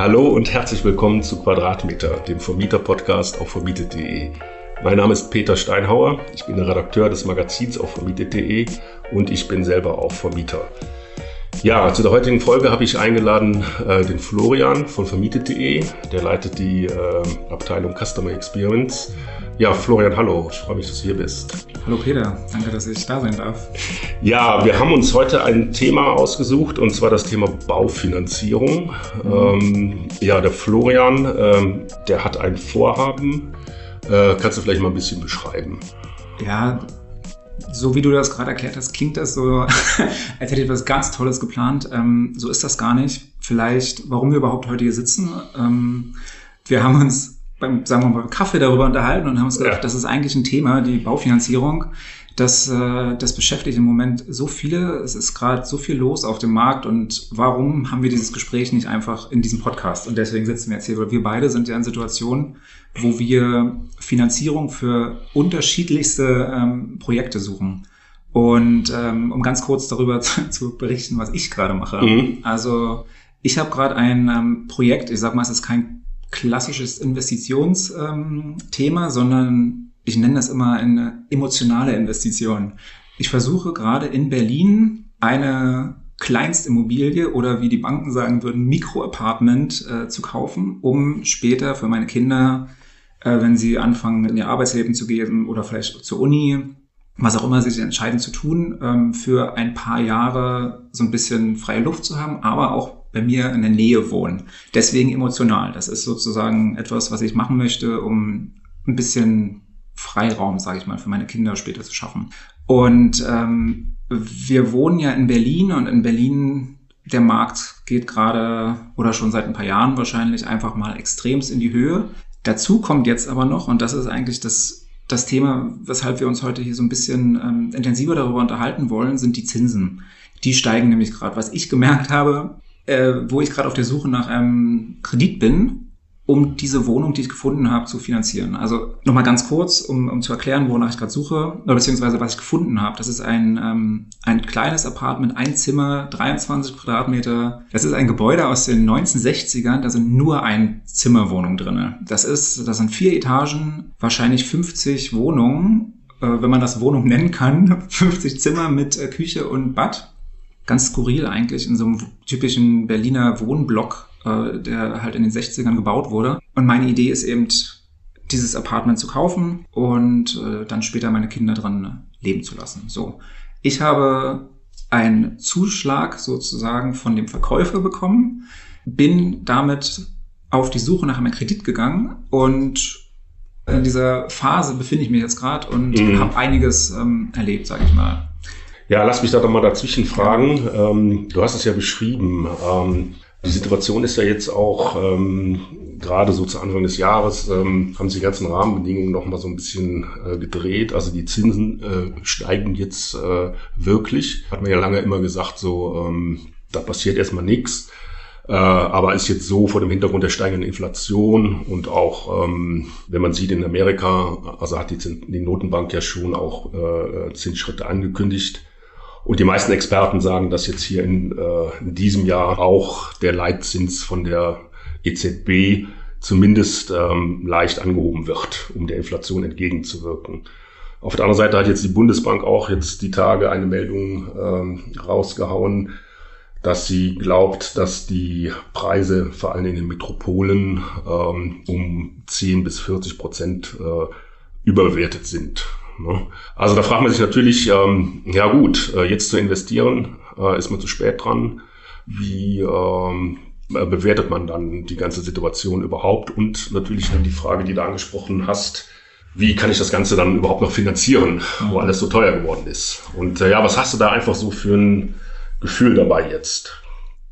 Hallo und herzlich willkommen zu Quadratmeter, dem Vermieter-Podcast auf vermietet.de. Mein Name ist Peter Steinhauer, ich bin der Redakteur des Magazins auf vermietet.de und ich bin selber auch Vermieter. Ja, zu der heutigen Folge habe ich eingeladen äh, den Florian von vermietet.de, der leitet die äh, Abteilung Customer Experience. Ja, Florian, hallo, ich freue mich, dass du hier bist. Hallo Peter, danke, dass ich da sein darf. Ja, wir haben uns heute ein Thema ausgesucht und zwar das Thema Baufinanzierung. Mhm. Ähm, ja, der Florian, ähm, der hat ein Vorhaben. Äh, kannst du vielleicht mal ein bisschen beschreiben? Ja, so wie du das gerade erklärt hast, klingt das so, als hätte ich etwas ganz Tolles geplant. Ähm, so ist das gar nicht. Vielleicht, warum wir überhaupt heute hier sitzen. Ähm, wir haben uns beim, sagen wir mal, beim Kaffee darüber unterhalten und haben uns gedacht, ja. das ist eigentlich ein Thema, die Baufinanzierung. Das, äh, das beschäftigt im Moment so viele. Es ist gerade so viel los auf dem Markt. Und warum haben wir dieses Gespräch nicht einfach in diesem Podcast? Und deswegen sitzen wir jetzt hier, weil wir beide sind ja in Situationen, wo wir Finanzierung für unterschiedlichste ähm, Projekte suchen. Und ähm, um ganz kurz darüber zu, zu berichten, was ich gerade mache. Mhm. Also ich habe gerade ein ähm, Projekt, ich sag mal, es ist kein klassisches Investitionsthema, sondern ich nenne das immer eine emotionale Investition. Ich versuche gerade in Berlin eine Kleinstimmobilie oder wie die Banken sagen würden, Mikroapartment äh, zu kaufen, um später für meine Kinder äh, wenn sie anfangen, in ihr Arbeitsleben zu gehen oder vielleicht zur Uni, was auch immer sie sich entscheiden zu tun, ähm, für ein paar Jahre so ein bisschen freie Luft zu haben, aber auch bei mir in der Nähe wohnen. Deswegen emotional. Das ist sozusagen etwas, was ich machen möchte, um ein bisschen Freiraum, sage ich mal, für meine Kinder später zu schaffen. Und ähm, wir wohnen ja in Berlin und in Berlin der Markt geht gerade oder schon seit ein paar Jahren wahrscheinlich einfach mal extremst in die Höhe. Dazu kommt jetzt aber noch, und das ist eigentlich das, das Thema, weshalb wir uns heute hier so ein bisschen ähm, intensiver darüber unterhalten wollen, sind die Zinsen. Die steigen nämlich gerade. Was ich gemerkt habe, äh, wo ich gerade auf der Suche nach einem Kredit bin, um diese Wohnung, die ich gefunden habe, zu finanzieren. Also nochmal ganz kurz, um, um zu erklären, wonach ich gerade suche, oder beziehungsweise was ich gefunden habe. Das ist ein, ähm, ein kleines Apartment, ein Zimmer, 23 Quadratmeter. Das ist ein Gebäude aus den 1960ern, da sind nur ein Zimmerwohnung drinne. Das ist, das sind vier Etagen, wahrscheinlich 50 Wohnungen, äh, wenn man das Wohnung nennen kann. 50 Zimmer mit äh, Küche und Bad. Ganz skurril eigentlich in so einem typischen Berliner Wohnblock äh, der halt in den 60ern gebaut wurde. Und meine Idee ist eben, dieses Apartment zu kaufen und äh, dann später meine Kinder dran leben zu lassen. So. Ich habe einen Zuschlag sozusagen von dem Verkäufer bekommen, bin damit auf die Suche nach einem Kredit gegangen und in dieser Phase befinde ich mich jetzt gerade und mhm. habe einiges ähm, erlebt, sage ich mal. Ja, lass mich da doch mal dazwischen fragen. Ähm, du hast es ja beschrieben. Ähm, die Situation ist ja jetzt auch ähm, gerade so zu Anfang des Jahres ähm, haben sich die ganzen Rahmenbedingungen noch mal so ein bisschen äh, gedreht. Also die Zinsen äh, steigen jetzt äh, wirklich. Hat man ja lange immer gesagt, so ähm, da passiert erstmal nichts. Äh, aber ist jetzt so vor dem Hintergrund der steigenden Inflation und auch, ähm, wenn man sieht in Amerika, also hat die, die Notenbank ja schon auch äh, Zinsschritte angekündigt. Und die meisten Experten sagen, dass jetzt hier in, äh, in diesem Jahr auch der Leitzins von der EZB zumindest ähm, leicht angehoben wird, um der Inflation entgegenzuwirken. Auf der anderen Seite hat jetzt die Bundesbank auch jetzt die Tage eine Meldung ähm, rausgehauen, dass sie glaubt, dass die Preise vor allem in den Metropolen ähm, um 10 bis 40 Prozent äh, überbewertet sind. Ne? Also da fragt man sich natürlich, ähm, ja gut, äh, jetzt zu investieren, äh, ist man zu spät dran. Wie ähm, äh, bewertet man dann die ganze Situation überhaupt? Und natürlich dann die Frage, die du angesprochen hast, wie kann ich das Ganze dann überhaupt noch finanzieren, wo alles so teuer geworden ist? Und äh, ja, was hast du da einfach so für ein Gefühl dabei jetzt?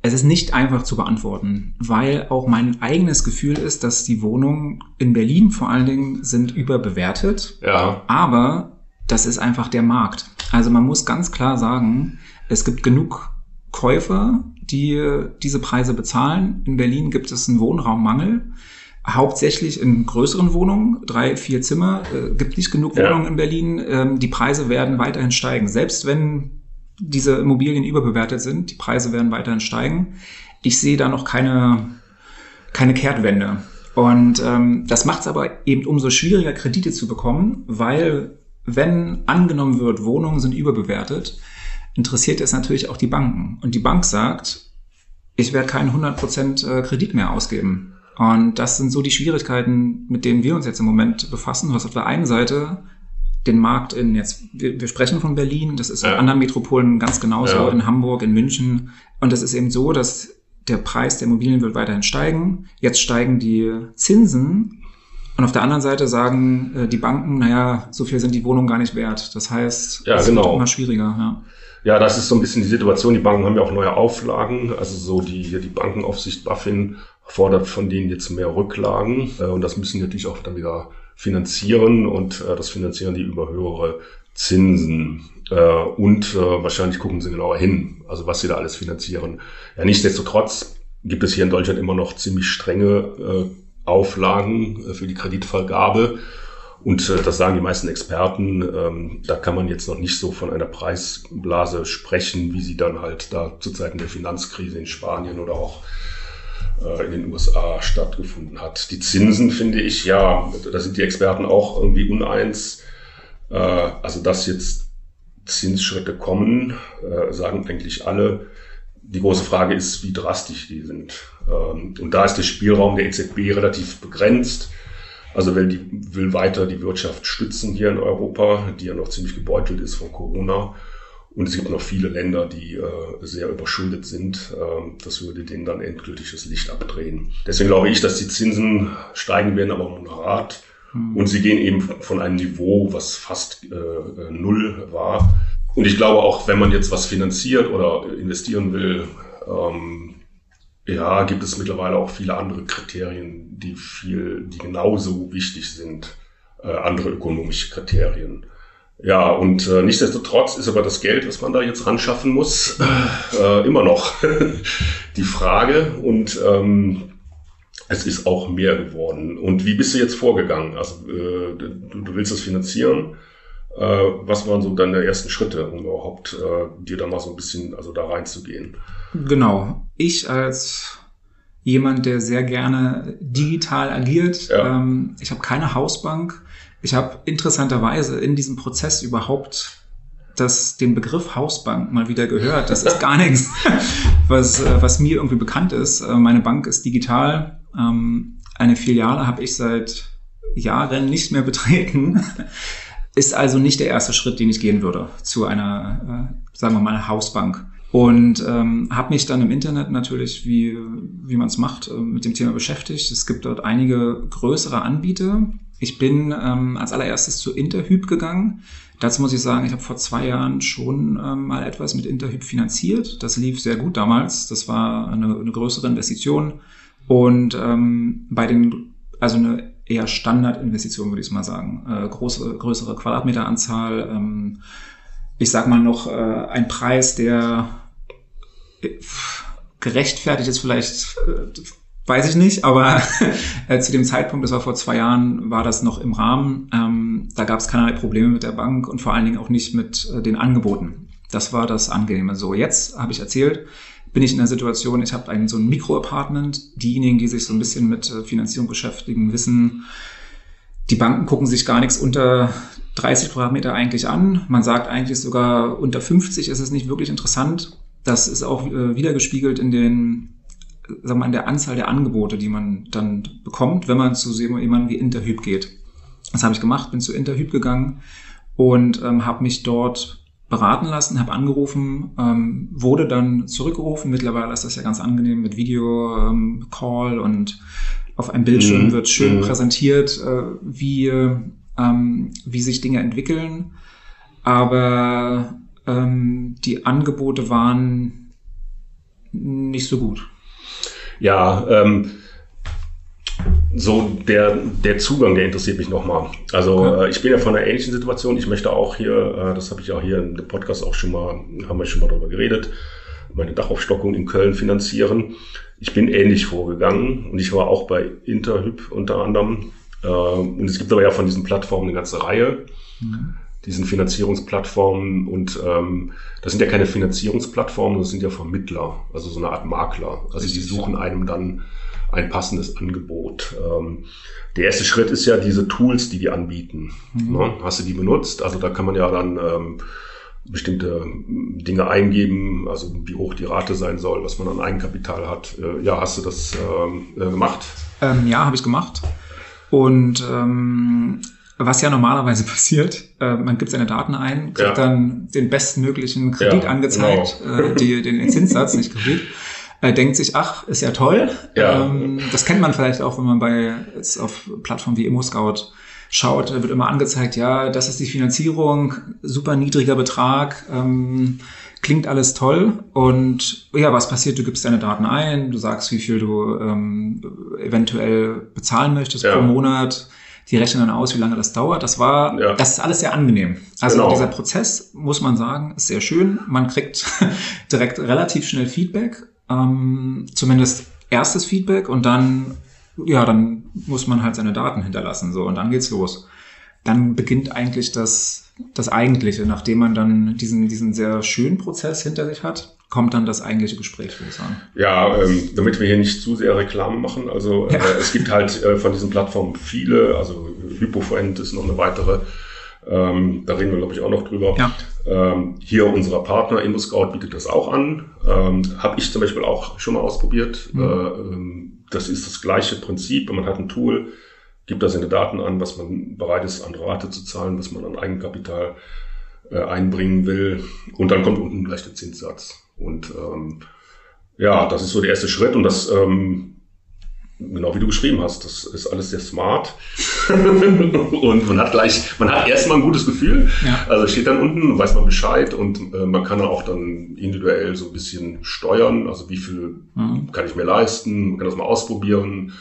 Es ist nicht einfach zu beantworten, weil auch mein eigenes Gefühl ist, dass die Wohnungen in Berlin vor allen Dingen sind überbewertet. Ja. Aber das ist einfach der Markt. Also man muss ganz klar sagen, es gibt genug Käufer, die diese Preise bezahlen. In Berlin gibt es einen Wohnraummangel. Hauptsächlich in größeren Wohnungen, drei, vier Zimmer, äh, gibt nicht genug Wohnungen ja. in Berlin. Ähm, die Preise werden weiterhin steigen. Selbst wenn diese Immobilien überbewertet sind. Die Preise werden weiterhin steigen. Ich sehe da noch keine keine Kehrtwende. Und ähm, das macht es aber eben umso schwieriger, Kredite zu bekommen, weil wenn angenommen wird, Wohnungen sind überbewertet, interessiert es natürlich auch die Banken. Und die Bank sagt, ich werde keinen 100% äh, Kredit mehr ausgeben. Und das sind so die Schwierigkeiten, mit denen wir uns jetzt im Moment befassen. Du hast auf der einen Seite den Markt in jetzt, wir, wir sprechen von Berlin, das ist ja. in anderen Metropolen ganz genauso, ja. in Hamburg, in München. Und es ist eben so, dass der Preis der Immobilien wird weiterhin steigen. Jetzt steigen die Zinsen. Und auf der anderen Seite sagen äh, die Banken, naja, so viel sind die Wohnungen gar nicht wert. Das heißt, ja, es genau. wird immer schwieriger. Ja. ja, das ist so ein bisschen die Situation. Die Banken haben ja auch neue Auflagen. Also so die, die Bankenaufsicht BaFin fordert von denen jetzt mehr Rücklagen. Äh, und das müssen natürlich auch dann wieder finanzieren. Und äh, das finanzieren die über höhere Zinsen. Äh, und äh, wahrscheinlich gucken sie genauer hin, also was sie da alles finanzieren. Ja, nichtsdestotrotz gibt es hier in Deutschland immer noch ziemlich strenge äh, Auflagen äh, für die Kreditvergabe. Und äh, das sagen die meisten Experten. Ähm, da kann man jetzt noch nicht so von einer Preisblase sprechen, wie sie dann halt da zu Zeiten der Finanzkrise in Spanien oder auch in den USA stattgefunden hat. Die Zinsen finde ich, ja, da sind die Experten auch irgendwie uneins. Äh, also dass jetzt Zinsschritte kommen, äh, sagen eigentlich alle. Die große Frage ist, wie drastisch die sind. Ähm, und da ist der Spielraum der EZB relativ begrenzt. Also will, die, will weiter die Wirtschaft stützen hier in Europa, die ja noch ziemlich gebeutelt ist von Corona. Und es gibt noch viele Länder, die äh, sehr überschuldet sind. Ähm, das würde denen dann endgültig das Licht abdrehen. Deswegen glaube ich, dass die Zinsen steigen werden, aber moderat. Mhm. Und sie gehen eben von einem Niveau, was fast äh, äh, null war. Und ich glaube auch, wenn man jetzt was finanziert oder investieren will, ähm, ja, gibt es mittlerweile auch viele andere Kriterien, die viel, die genauso wichtig sind, äh, andere ökonomische Kriterien. Ja, und äh, nichtsdestotrotz ist aber das Geld, was man da jetzt ran schaffen muss, äh, immer noch die Frage. Und ähm, es ist auch mehr geworden. Und wie bist du jetzt vorgegangen? Also äh, du, du willst das finanzieren. Äh, was waren so deine ersten Schritte, um überhaupt äh, dir da mal so ein bisschen also da reinzugehen? Genau. Ich als jemand, der sehr gerne digital agiert, ja. ähm, ich habe keine Hausbank. Ich habe interessanterweise in diesem Prozess überhaupt das, den Begriff Hausbank mal wieder gehört. Das ist gar nichts, was, äh, was mir irgendwie bekannt ist. Äh, meine Bank ist digital. Ähm, eine Filiale habe ich seit Jahren nicht mehr betreten. Ist also nicht der erste Schritt, den ich gehen würde zu einer, äh, sagen wir mal, Hausbank. Und ähm, habe mich dann im Internet natürlich, wie, wie man es macht, mit dem Thema beschäftigt. Es gibt dort einige größere Anbieter. Ich bin ähm, als allererstes zu Interhyp gegangen. Dazu muss ich sagen, ich habe vor zwei Jahren schon ähm, mal etwas mit Interhyp finanziert. Das lief sehr gut damals. Das war eine, eine größere Investition. Und ähm, bei den, also eine eher Standardinvestition, würde ich mal sagen. Äh, große, größere Quadratmeteranzahl. Ähm, ich sag mal noch äh, ein Preis, der äh, gerechtfertigt ist vielleicht äh, Weiß ich nicht, aber äh, zu dem Zeitpunkt, das war vor zwei Jahren, war das noch im Rahmen. Ähm, da gab es keinerlei Probleme mit der Bank und vor allen Dingen auch nicht mit äh, den Angeboten. Das war das Angenehme. So, jetzt habe ich erzählt, bin ich in der Situation, ich habe so ein Mikroapartment. Diejenigen, die sich so ein bisschen mit äh, Finanzierung beschäftigen, wissen, die Banken gucken sich gar nichts unter 30 Quadratmeter eigentlich an. Man sagt eigentlich sogar unter 50 ist es nicht wirklich interessant. Das ist auch äh, wiedergespiegelt in den sagen wir mal, in der Anzahl der Angebote, die man dann bekommt, wenn man zu jemandem wie Interhyp geht. Das habe ich gemacht, bin zu Interhyp gegangen und ähm, habe mich dort beraten lassen, habe angerufen, ähm, wurde dann zurückgerufen. Mittlerweile ist das ja ganz angenehm mit Video-Call ähm, und auf einem Bildschirm mhm. wird schön mhm. präsentiert, äh, wie, ähm, wie sich Dinge entwickeln. Aber ähm, die Angebote waren nicht so gut. Ja, ähm, so der, der Zugang, der interessiert mich nochmal. Also ja. äh, ich bin ja von einer ähnlichen Situation. Ich möchte auch hier, äh, das habe ich auch hier im Podcast auch schon mal, haben wir schon mal darüber geredet, meine Dachaufstockung in Köln finanzieren. Ich bin ähnlich vorgegangen und ich war auch bei Interhyp unter anderem. Äh, und es gibt aber ja von diesen Plattformen eine ganze Reihe. Mhm. Diesen Finanzierungsplattformen und ähm, das sind ja keine Finanzierungsplattformen, das sind ja Vermittler, also so eine Art Makler. Also die suchen einem dann ein passendes Angebot. Ähm, der erste Schritt ist ja diese Tools, die die anbieten. Mhm. Ne? Hast du die benutzt? Also da kann man ja dann ähm, bestimmte Dinge eingeben, also wie hoch die Rate sein soll, was man an Eigenkapital hat. Äh, ja, hast du das ähm, äh, gemacht? Ähm, ja, habe ich gemacht. Und ähm, was ja normalerweise passiert, äh, man gibt seine Daten ein, kriegt ja. dann den bestmöglichen Kredit ja, angezeigt, genau. äh, die, den Zinssatz, nicht Kredit äh, denkt sich, ach, ist ja toll. Ja. Ähm, das kennt man vielleicht auch, wenn man bei jetzt auf Plattformen wie ImmoScout schaut, da wird immer angezeigt, ja, das ist die Finanzierung, super niedriger Betrag, ähm, klingt alles toll. Und ja, was passiert? Du gibst deine Daten ein, du sagst, wie viel du ähm, eventuell bezahlen möchtest ja. pro Monat. Die rechnen dann aus, wie lange das dauert. Das war, ja. das ist alles sehr angenehm. Also genau. dieser Prozess, muss man sagen, ist sehr schön. Man kriegt direkt relativ schnell Feedback ähm, zumindest erstes Feedback und dann, ja, dann muss man halt seine Daten hinterlassen, so, und dann geht's los. Dann beginnt eigentlich das, das Eigentliche, nachdem man dann diesen, diesen sehr schönen Prozess hinter sich hat, kommt dann das eigentliche Gespräch, würde ich sagen. Ja, ähm, damit wir hier nicht zu sehr Reklame machen, also ja. äh, es gibt halt äh, von diesen Plattformen viele, also HypoFriend ist noch eine weitere, ähm, da reden wir, glaube ich, auch noch drüber. Ja. Ähm, hier unserer Partner InfoScout bietet das auch an. Ähm, Habe ich zum Beispiel auch schon mal ausprobiert. Mhm. Äh, ähm, das ist das gleiche Prinzip. Man hat ein Tool, gibt da seine Daten an, was man bereit ist, an Rate zu zahlen, was man an Eigenkapital äh, einbringen will. Und dann kommt unten gleich der Zinssatz. Und ähm, ja, das ist so der erste Schritt. Und das ähm, Genau wie du geschrieben hast, das ist alles sehr smart. und man hat gleich, man hat erstmal ein gutes Gefühl. Ja. Also steht dann unten, weiß man Bescheid und äh, man kann auch dann individuell so ein bisschen steuern. Also wie viel mhm. kann ich mir leisten? Man kann das mal ausprobieren.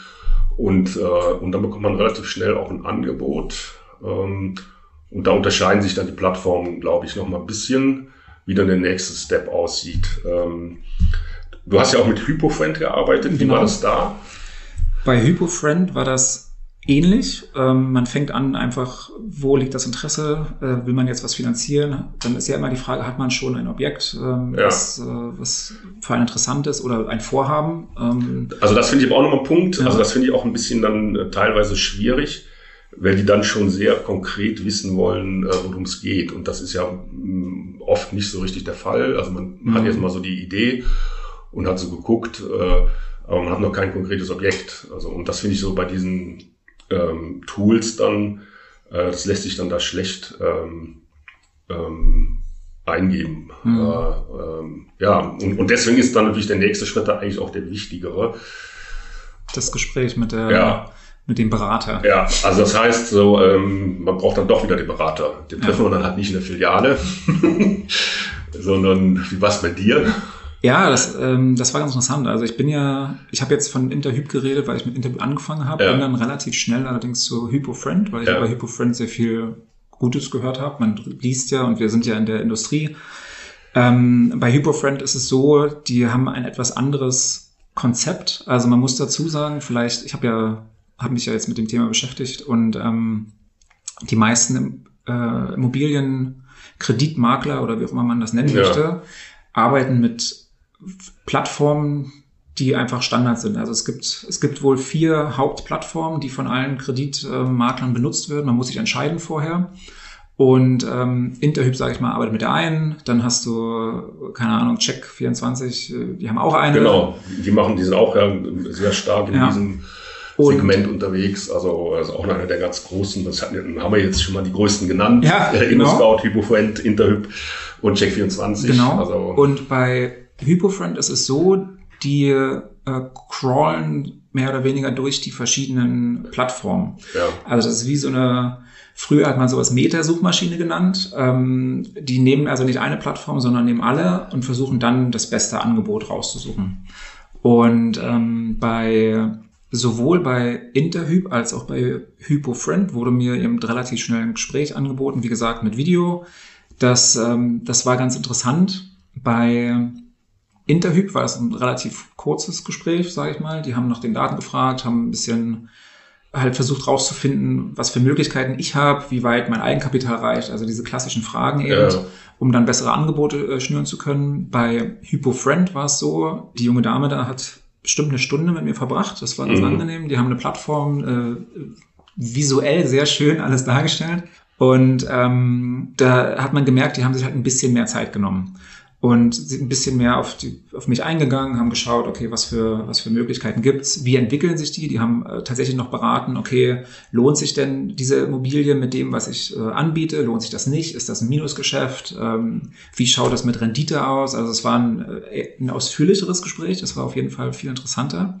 Und, äh, und dann bekommt man relativ schnell auch ein Angebot. Ähm, und da unterscheiden sich dann die Plattformen, glaube ich, noch mal ein bisschen, wie dann der nächste Step aussieht. Ähm, du hast ja auch mit HypoFriend gearbeitet. Wie genau. war das da? Bei HypoFriend war das ähnlich. Ähm, man fängt an einfach, wo liegt das Interesse? Äh, will man jetzt was finanzieren? Dann ist ja immer die Frage, hat man schon ein Objekt, ähm, ja. was, äh, was für ein interessantes oder ein Vorhaben? Ähm, also das finde ich aber auch nochmal ein Punkt. Ja. Also das finde ich auch ein bisschen dann äh, teilweise schwierig, weil die dann schon sehr konkret wissen wollen, äh, worum es geht. Und das ist ja mh, mm, oft nicht so richtig der Fall. Also man mhm. hat jetzt mal so die Idee und hat so geguckt, äh, aber man hat noch kein konkretes Objekt. Also, und das finde ich so bei diesen ähm, Tools dann, äh, das lässt sich dann da schlecht ähm, ähm, eingeben. Mhm. Äh, ähm, ja, und, und deswegen ist dann natürlich der nächste Schritt da eigentlich auch der wichtigere. Das Gespräch mit der ja. Mit dem Berater. Ja, also das heißt so, ähm, man braucht dann doch wieder den Berater. Den treffen ja. wir dann halt nicht in der Filiale, sondern wie war es bei dir? Ja, das, ähm, das war ganz interessant. Also ich bin ja, ich habe jetzt von Interhyp geredet, weil ich mit Interhyp angefangen habe, ja. bin dann relativ schnell allerdings zu HypoFriend, weil ich ja. bei HypoFriend sehr viel Gutes gehört habe. Man liest ja und wir sind ja in der Industrie. Ähm, bei HypoFriend ist es so, die haben ein etwas anderes Konzept. Also man muss dazu sagen, vielleicht, ich habe ja, habe mich ja jetzt mit dem Thema beschäftigt und ähm, die meisten äh, Immobilienkreditmakler oder wie auch immer man das nennen ja. möchte, arbeiten mit Plattformen, die einfach Standard sind. Also es gibt, es gibt wohl vier Hauptplattformen, die von allen Kreditmaklern benutzt werden. Man muss sich entscheiden vorher. Und ähm, Interhyp, sage ich mal, arbeitet mit der einen. Dann hast du, keine Ahnung, Check24, die haben auch eine. Genau, die machen, die sind auch ja sehr stark in ja. diesem Segment und, unterwegs. Also, also auch einer der ganz großen. Das hatten, haben wir jetzt schon mal die größten genannt. Ja, äh, genau. InnoScout, HypoFriend, Interhyp und Check24. Genau. Also, und bei HypoFriend ist es so, die äh, crawlen mehr oder weniger durch die verschiedenen Plattformen. Ja. Also das ist wie so eine, früher hat man sowas Meta-Suchmaschine genannt. Ähm, die nehmen also nicht eine Plattform, sondern nehmen alle und versuchen dann das beste Angebot rauszusuchen. Und ähm, bei sowohl bei Interhyp als auch bei HypoFriend wurde mir eben relativ schnell ein Gespräch angeboten, wie gesagt, mit Video. Das, ähm, das war ganz interessant. Bei Interhyp war es ein relativ kurzes Gespräch, sage ich mal. Die haben nach den Daten gefragt, haben ein bisschen halt versucht rauszufinden, was für Möglichkeiten ich habe, wie weit mein Eigenkapital reicht, also diese klassischen Fragen eben, ja. um dann bessere Angebote äh, schnüren zu können. Bei HypoFriend war es so, die junge Dame da hat bestimmt eine Stunde mit mir verbracht, das war ganz mhm. angenehm. Die haben eine Plattform, äh, visuell sehr schön alles dargestellt. Und ähm, da hat man gemerkt, die haben sich halt ein bisschen mehr Zeit genommen und sind ein bisschen mehr auf, die, auf mich eingegangen, haben geschaut, okay, was für, was für Möglichkeiten gibt's, wie entwickeln sich die? Die haben äh, tatsächlich noch beraten, okay, lohnt sich denn diese Immobilie mit dem, was ich äh, anbiete? Lohnt sich das nicht? Ist das ein Minusgeschäft? Ähm, wie schaut das mit Rendite aus? Also es war ein, äh, ein ausführlicheres Gespräch, das war auf jeden Fall viel interessanter.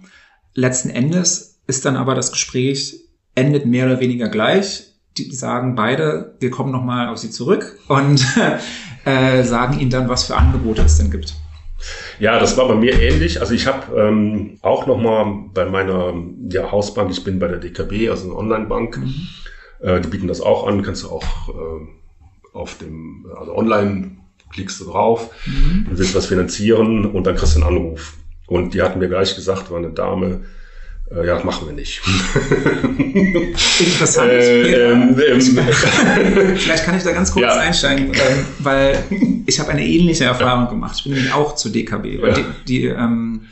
Letzten Endes ist dann aber das Gespräch endet mehr oder weniger gleich. Die sagen beide, wir kommen nochmal auf sie zurück und äh, sagen ihnen dann, was für Angebote es denn gibt. Ja, das war bei mir ähnlich. Also ich habe ähm, auch nochmal bei meiner ja, Hausbank, ich bin bei der DKB, also eine Online-Bank, mhm. äh, die bieten das auch an, kannst du auch äh, auf dem, also online klickst du drauf, mhm. du willst was finanzieren und dann kriegst du einen Anruf. Und die hatten mir gleich gesagt, war eine Dame, äh, ja, machen wir nicht. Interessant. Äh, ähm, ähm, Vielleicht kann ich da ganz kurz ja. einsteigen, ähm, weil ich habe eine ähnliche Erfahrung ja. gemacht. Ich bin nämlich auch zur DKB. Ja. Die, die, ähm,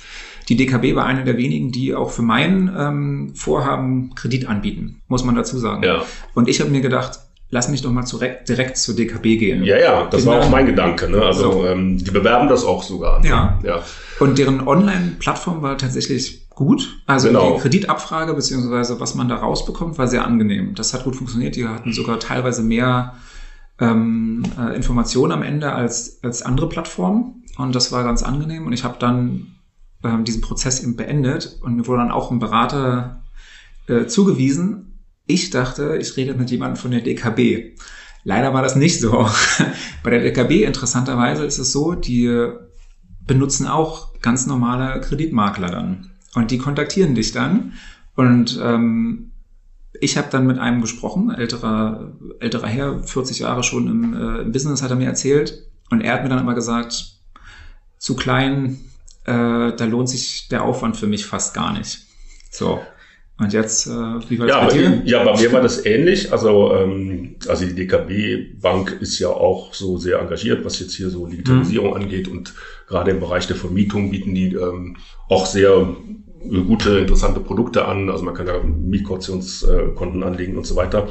die, DKB war eine der wenigen, die auch für mein ähm, Vorhaben Kredit anbieten, muss man dazu sagen. Ja. Und ich habe mir gedacht, lass mich doch mal direkt, direkt zur DKB gehen. Ja, ja, das Bin war auch mein Gedanke. Ne? Also so. ähm, die bewerben das auch sogar. Ja. ja. Und deren Online-Plattform war tatsächlich gut. Also genau. die Kreditabfrage beziehungsweise was man da rausbekommt, war sehr angenehm. Das hat gut funktioniert. Die hatten sogar teilweise mehr ähm, äh, Informationen am Ende als, als andere Plattformen. Und das war ganz angenehm. Und ich habe dann ähm, diesen Prozess eben beendet und mir wurde dann auch ein Berater äh, zugewiesen. Ich dachte, ich rede mit jemandem von der DKB. Leider war das nicht so. Bei der DKB interessanterweise ist es so, die benutzen auch ganz normale Kreditmakler dann. Und die kontaktieren dich dann. Und ähm, ich habe dann mit einem gesprochen, älterer, älterer Herr, 40 Jahre schon im, äh, im Business, hat er mir erzählt. Und er hat mir dann immer gesagt, zu klein, äh, da lohnt sich der Aufwand für mich fast gar nicht. So. Und jetzt, äh, wie war das ja, bei dir? Ja, bei mir war das ähnlich. Also, ähm, also die DKB Bank ist ja auch so sehr engagiert, was jetzt hier so Digitalisierung mhm. angeht. Und gerade im Bereich der Vermietung bieten die ähm, auch sehr gute, interessante Produkte an. Also man kann da Mietkautionskonten anlegen und so weiter.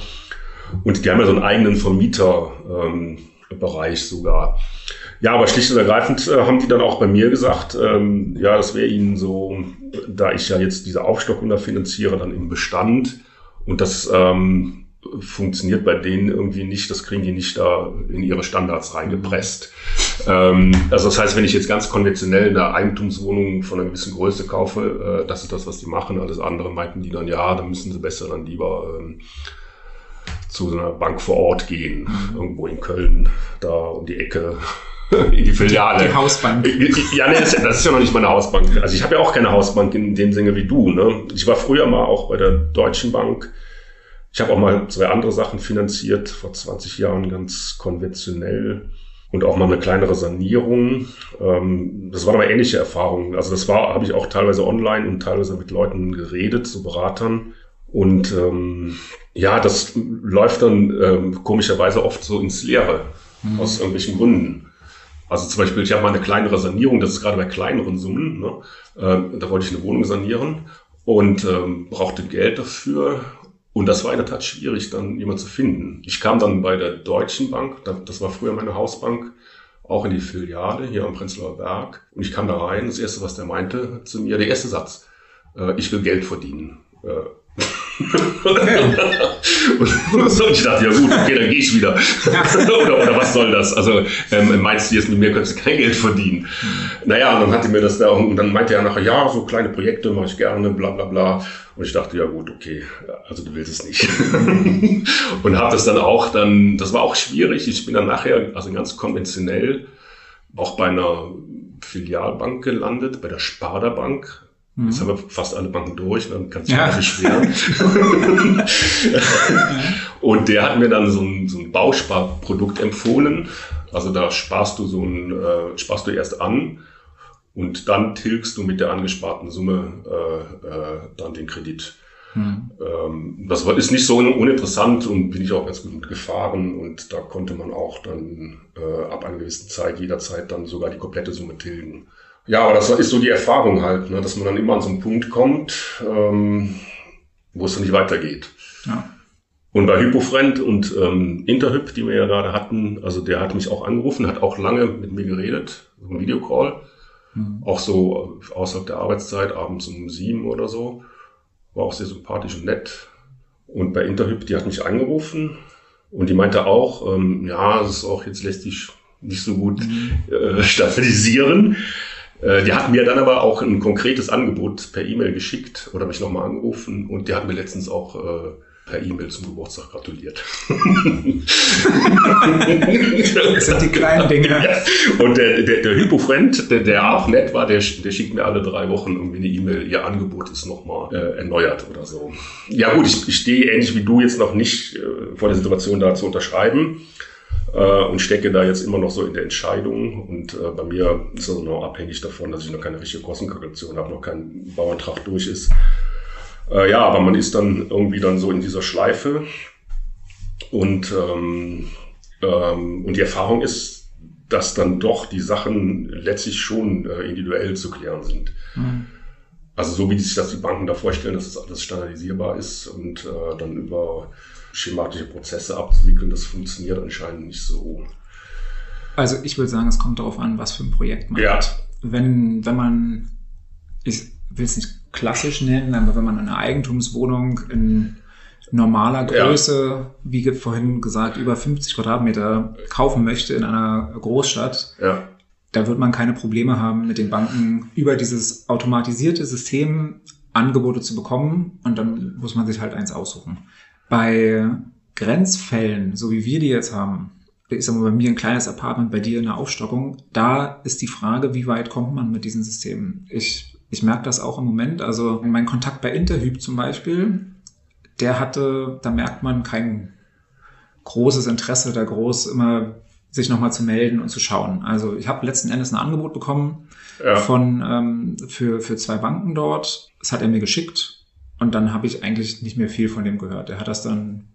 Und die haben ja so einen eigenen Vermieterbereich ähm, sogar. Ja, aber schlicht und ergreifend äh, haben die dann auch bei mir gesagt, ähm, ja, das wäre ihnen so, da ich ja jetzt diese Aufstockung da finanziere, dann im Bestand und das ähm, funktioniert bei denen irgendwie nicht, das kriegen die nicht da in ihre Standards reingepresst. Ähm, also das heißt, wenn ich jetzt ganz konventionell eine Eigentumswohnung von einer gewissen Größe kaufe, äh, das ist das, was die machen. Alles andere meinten die dann, ja, dann müssen sie besser dann lieber ähm, zu so einer Bank vor Ort gehen, mhm. irgendwo in Köln, da um die Ecke. in die Filiale. Die, die Hausbank. Ja, nee, das, ist ja noch nicht meine Hausbank. Also ich habe ja auch keine Hausbank in dem Sinne wie du. Ne? Ich war früher mal auch bei der Deutschen Bank ich habe auch mal zwei andere Sachen finanziert, vor 20 Jahren ganz konventionell und auch mal eine kleinere Sanierung. Ähm, das waren aber ähnliche Erfahrungen. Also das war, habe ich auch teilweise online und teilweise mit Leuten geredet, so Beratern. Und ähm, ja, das läuft dann ähm, komischerweise oft so ins Leere mhm. aus irgendwelchen Gründen. Also zum Beispiel, ich habe mal eine kleinere Sanierung, das ist gerade bei kleineren Summen. Ne? Ähm, da wollte ich eine Wohnung sanieren und ähm, brauchte Geld dafür und das war in der Tat schwierig, dann jemand zu finden. Ich kam dann bei der Deutschen Bank, das war früher meine Hausbank, auch in die Filiale hier am Prenzlauer Berg. Und ich kam da rein, das erste, was der meinte zu mir, der erste Satz, äh, ich will Geld verdienen. Äh, Okay. und so, ich dachte, ja gut, okay, dann gehe ich wieder. oder, oder was soll das? Also ähm, meinst du jetzt, mit mir könntest du kein Geld verdienen? Mhm. Naja, und dann hatte mir das da, und dann meinte er nachher, ja, so kleine Projekte mache ich gerne, bla bla bla. Und ich dachte, ja gut, okay, also du willst es nicht. und habe das dann auch dann, das war auch schwierig. Ich bin dann nachher, also ganz konventionell, auch bei einer Filialbank gelandet, bei der Sparda Bank Mhm. Jetzt haben wir fast alle Banken durch, dann kann es sich ja. beschweren. und der hat mir dann so ein, so ein Bausparprodukt empfohlen. Also da sparst du so ein, äh, sparst du erst an und dann tilgst du mit der angesparten Summe äh, äh, dann den Kredit. Hm. Ähm, das ist nicht so uninteressant und bin ich auch ganz gut mitgefahren und da konnte man auch dann äh, ab einer gewissen Zeit jederzeit dann sogar die komplette Summe tilgen. Ja, aber das ist so die Erfahrung halt, ne, dass man dann immer an so einen Punkt kommt, ähm, wo es dann nicht weitergeht. Ja. Und bei Hypofriend und ähm, Interhyp, die wir ja gerade hatten, also der hat mich auch angerufen, hat auch lange mit mir geredet, so ein Videocall. Mhm. Auch so außerhalb der Arbeitszeit, abends um sieben oder so. War auch sehr sympathisch und nett. Und bei Interhyp, die hat mich angerufen und die meinte auch, ähm, ja, das ist auch jetzt lässt sich nicht so gut mhm. äh, stabilisieren. Äh, die hat mir dann aber auch ein konkretes Angebot per E-Mail geschickt oder mich nochmal angerufen und die hat mir letztens auch äh, per E-Mail zum Geburtstag gratuliert. das sind die kleinen Dinge. Ja. Und der, der, der Hypofriend, der, der auch nett war, der, der schickt mir alle drei Wochen irgendwie eine E-Mail, ihr Angebot ist nochmal äh, erneuert oder so. Ja gut, ich, ich stehe ähnlich wie du jetzt noch nicht äh, vor der Situation da zu unterschreiben äh, und stecke da jetzt immer noch so in der Entscheidung. Und äh, bei mir ist es noch abhängig davon, dass ich noch keine richtige Kostenkalkulation habe, noch kein Bauantrag durch ist. Äh, ja, aber man ist dann irgendwie dann so in dieser Schleife. Und, ähm, ähm, und die Erfahrung ist, dass dann doch die Sachen letztlich schon äh, individuell zu klären sind. Mhm. Also so wie sich das die Banken da vorstellen, dass es alles standardisierbar ist und äh, dann über schematische Prozesse abzuwickeln, das funktioniert anscheinend nicht so. Also ich würde sagen, es kommt darauf an, was für ein Projekt man ja. hat. Wenn, wenn man, ich will es nicht klassisch nennen, aber wenn man eine Eigentumswohnung in normaler Größe, ja. wie vorhin gesagt, über 50 Quadratmeter kaufen möchte in einer Großstadt, ja. da wird man keine Probleme haben, mit den Banken über dieses automatisierte System Angebote zu bekommen und dann muss man sich halt eins aussuchen. Bei Grenzfällen, so wie wir die jetzt haben, ich sag mal, bei mir ein kleines Apartment, bei dir eine Aufstockung, da ist die Frage, wie weit kommt man mit diesen Systemen? Ich ich merke das auch im Moment. Also mein Kontakt bei Interhyp zum Beispiel, der hatte, da merkt man kein großes Interesse, da groß immer sich nochmal zu melden und zu schauen. Also ich habe letzten Endes ein Angebot bekommen ja. von ähm, für, für zwei Banken dort. Das hat er mir geschickt und dann habe ich eigentlich nicht mehr viel von dem gehört. Er hat das dann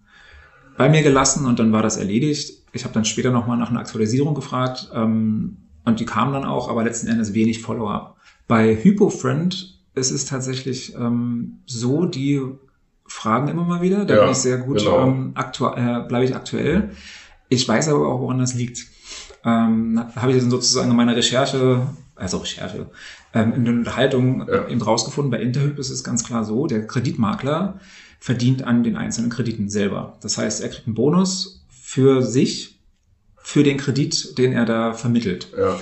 bei mir gelassen und dann war das erledigt. Ich habe dann später nochmal nach einer Aktualisierung gefragt ähm, und die kam dann auch, aber letzten Endes wenig Follow-up. Bei HypoFriend ist es tatsächlich ähm, so, die fragen immer mal wieder, da ja, bin ich sehr gut, genau. ähm, äh, bleibe ich aktuell. Ich weiß aber auch, woran das liegt. Ähm, habe ich dann sozusagen in meiner Recherche, also Recherche, ähm, in der Unterhaltung ja. eben rausgefunden, bei Interhyp ist es ganz klar so, der Kreditmakler verdient an den einzelnen Krediten selber. Das heißt, er kriegt einen Bonus für sich, für den Kredit, den er da vermittelt. Ja.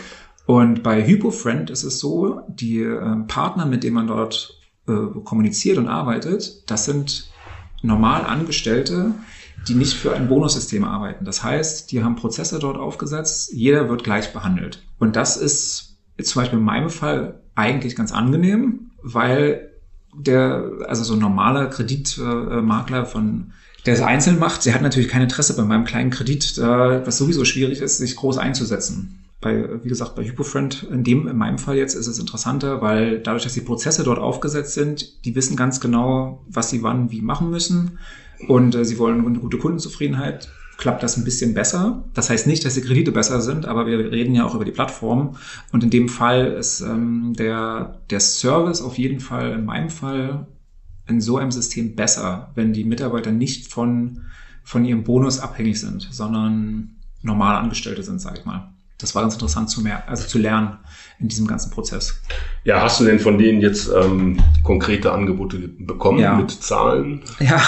Und bei HypoFriend ist es so, die äh, Partner, mit denen man dort äh, kommuniziert und arbeitet, das sind normal Angestellte, die nicht für ein Bonussystem arbeiten. Das heißt, die haben Prozesse dort aufgesetzt, jeder wird gleich behandelt. Und das ist zum Beispiel in meinem Fall eigentlich ganz angenehm, weil der, also so ein normaler Kreditmakler von der es einzeln macht, der hat natürlich kein Interesse bei meinem kleinen Kredit, was sowieso schwierig ist, sich groß einzusetzen. Bei, wie gesagt, bei HypoFriend, in dem, in meinem Fall jetzt, ist es interessanter, weil dadurch, dass die Prozesse dort aufgesetzt sind, die wissen ganz genau, was sie wann wie machen müssen. Und äh, sie wollen eine gute Kundenzufriedenheit, klappt das ein bisschen besser. Das heißt nicht, dass die Kredite besser sind, aber wir reden ja auch über die Plattform und in dem Fall ist ähm, der, der Service auf jeden Fall, in meinem Fall, in so einem System besser, wenn die Mitarbeiter nicht von, von ihrem Bonus abhängig sind, sondern normal Angestellte sind, sage ich mal das war ganz interessant zu, mehr, also zu lernen in diesem ganzen Prozess. Ja, hast du denn von denen jetzt ähm, konkrete Angebote bekommen ja. mit Zahlen? Ja,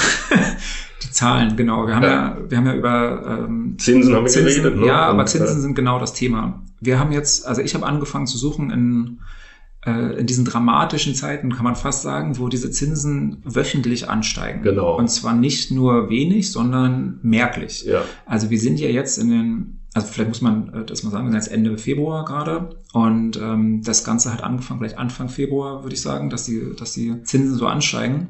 die Zahlen, genau. Wir haben ja, ja wir haben ja über ähm, Zinsen haben wir Zinsen, geredet. Ne? Ja, aber Zinsen äh, sind genau das Thema. Wir haben jetzt, also ich habe angefangen zu suchen in äh, in diesen dramatischen Zeiten, kann man fast sagen, wo diese Zinsen wöchentlich ansteigen. Genau. Und zwar nicht nur wenig, sondern merklich. Ja. Also wir sind ja jetzt in den also vielleicht muss man äh, das mal sagen, wir sind jetzt Ende Februar gerade und ähm, das Ganze hat angefangen, vielleicht Anfang Februar würde ich sagen, dass die, dass die Zinsen so ansteigen.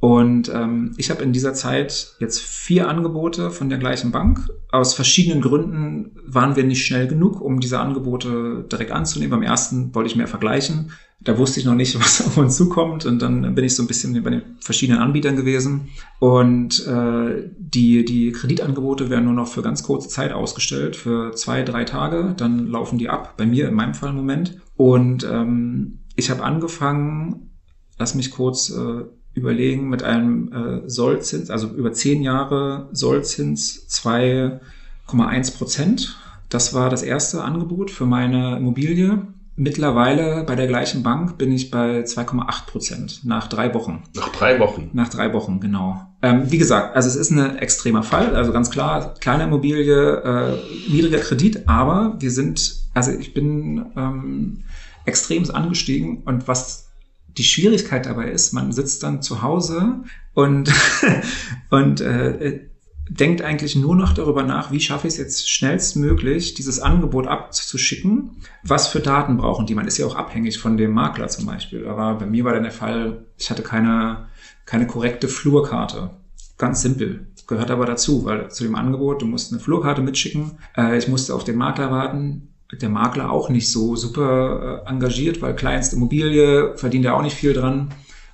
Und ähm, ich habe in dieser Zeit jetzt vier Angebote von der gleichen Bank. Aus verschiedenen Gründen waren wir nicht schnell genug, um diese Angebote direkt anzunehmen. Beim ersten wollte ich mehr vergleichen. Da wusste ich noch nicht, was auf uns zukommt. Und dann bin ich so ein bisschen bei den verschiedenen Anbietern gewesen. Und äh, die, die Kreditangebote werden nur noch für ganz kurze Zeit ausgestellt, für zwei, drei Tage. Dann laufen die ab, bei mir in meinem Fall im Moment. Und ähm, ich habe angefangen, lass mich kurz äh, überlegen, mit einem äh, Sollzins, also über zehn Jahre Sollzins 2,1 Prozent. Das war das erste Angebot für meine Immobilie. Mittlerweile bei der gleichen Bank bin ich bei 2,8 Prozent nach drei Wochen. Nach drei Wochen? Nach drei Wochen, genau. Ähm, wie gesagt, also es ist ein extremer Fall. Also ganz klar, kleine Immobilie, äh, niedriger Kredit, aber wir sind, also ich bin ähm, extrem angestiegen und was die Schwierigkeit dabei ist, man sitzt dann zu Hause und, und äh, denkt eigentlich nur noch darüber nach, wie schaffe ich es jetzt schnellstmöglich, dieses Angebot abzuschicken. Was für Daten brauchen die? Man ist ja auch abhängig von dem Makler zum Beispiel. Aber bei mir war dann der Fall, ich hatte keine, keine korrekte Flurkarte. Ganz simpel. Gehört aber dazu, weil zu dem Angebot, du musst eine Flurkarte mitschicken. Äh, ich musste auf den Makler warten der Makler auch nicht so super äh, engagiert, weil Kleinstimmobilie verdient er auch nicht viel dran.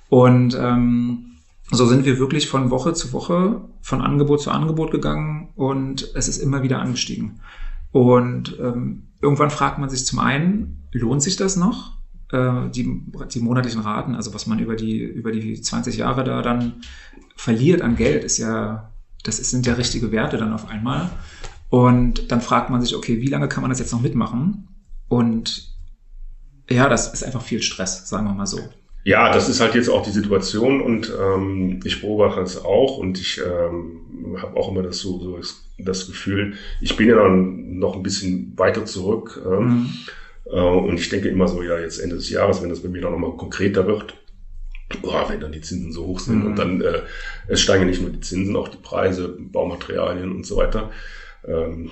Und ähm, so sind wir wirklich von Woche zu Woche, von Angebot zu Angebot gegangen und es ist immer wieder angestiegen. Und ähm, irgendwann fragt man sich zum einen, lohnt sich das noch? Äh, die, die monatlichen Raten, also was man über die, über die 20 Jahre da dann verliert an Geld, ist ja, das sind ja richtige Werte dann auf einmal. Und dann fragt man sich, okay, wie lange kann man das jetzt noch mitmachen? Und ja, das ist einfach viel Stress, sagen wir mal so. Ja, das ist halt jetzt auch die Situation und ähm, ich beobachte es auch und ich ähm, habe auch immer das so, so das Gefühl, ich bin ja dann noch ein bisschen weiter zurück ähm, mhm. äh, und ich denke immer so, ja, jetzt Ende des Jahres, wenn das bei mir dann nochmal konkreter wird, boah, wenn dann die Zinsen so hoch sind mhm. und dann äh, es steigen nicht nur die Zinsen, auch die Preise, Baumaterialien und so weiter. Ähm,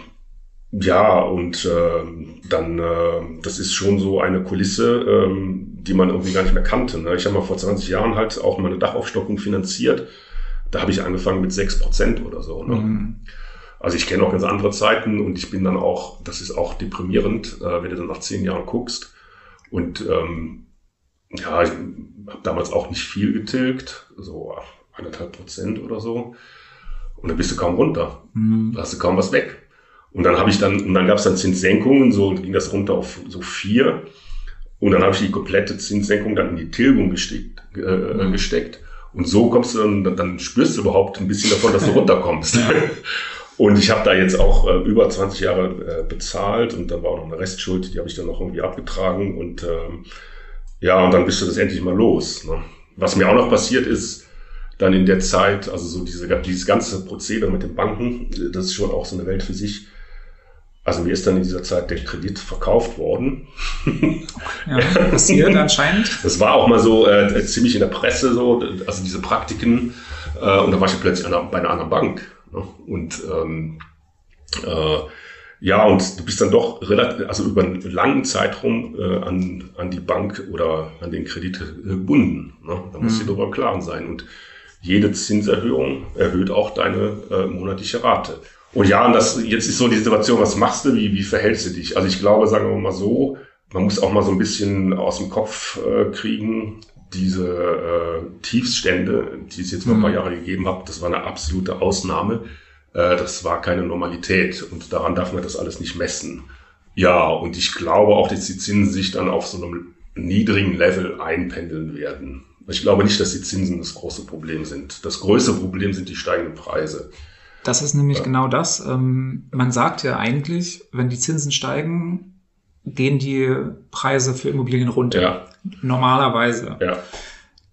ja, und äh, dann, äh, das ist schon so eine Kulisse, ähm, die man irgendwie gar nicht mehr kannte. Ne? Ich habe mal vor 20 Jahren halt auch meine Dachaufstockung finanziert. Da habe ich angefangen mit 6 Prozent oder so. Ne? Mhm. Also ich kenne auch ganz andere Zeiten und ich bin dann auch, das ist auch deprimierend, äh, wenn du dann nach zehn Jahren guckst. Und ähm, ja, ich habe damals auch nicht viel getilgt, so anderthalb Prozent oder so. Und dann bist du kaum runter. Mhm. Da hast du kaum was weg. Und dann habe ich dann, und dann gab es dann Zinssenkungen, so ging das runter auf so vier. Und dann habe ich die komplette Zinssenkung dann in die Tilgung gesteckt. Äh, mhm. gesteckt. Und so kommst du dann, dann spürst du überhaupt ein bisschen davon, dass du runterkommst. und ich habe da jetzt auch äh, über 20 Jahre äh, bezahlt und dann war auch noch eine Restschuld, die habe ich dann noch irgendwie abgetragen. Und ähm, ja, und dann bist du das endlich mal los. Ne? Was mir auch noch passiert ist, dann in der Zeit, also so diese, dieses ganze Prozedere mit den Banken, das ist schon auch so eine Welt für sich. Also mir ist dann in dieser Zeit der Kredit verkauft worden. Ja, passiert anscheinend. Das war auch mal so äh, ziemlich in der Presse so, also diese Praktiken. Äh, und da war ich plötzlich einer, bei einer anderen Bank. Ne? Und ähm, äh, ja, und du bist dann doch relativ, also über einen langen Zeitraum äh, an, an die Bank oder an den Kredit gebunden. Ne? Da musst du mhm. dir darüber im Klaren sein. Und jede Zinserhöhung erhöht auch deine äh, monatliche Rate. Und ja, und das, jetzt ist so die Situation, was machst du, wie, wie verhältst du dich? Also ich glaube, sagen wir mal so, man muss auch mal so ein bisschen aus dem Kopf äh, kriegen, diese äh, Tiefstände, die es jetzt vor ein paar mhm. Jahre gegeben hat, das war eine absolute Ausnahme. Äh, das war keine Normalität und daran darf man das alles nicht messen. Ja, und ich glaube auch, dass die Zinsen sich dann auf so einem niedrigen Level einpendeln werden. Ich glaube nicht, dass die Zinsen das große Problem sind. Das größte Problem sind die steigenden Preise. Das ist nämlich ja. genau das. Ähm, man sagt ja eigentlich, wenn die Zinsen steigen, gehen die Preise für Immobilien runter. Ja. Normalerweise. Ja.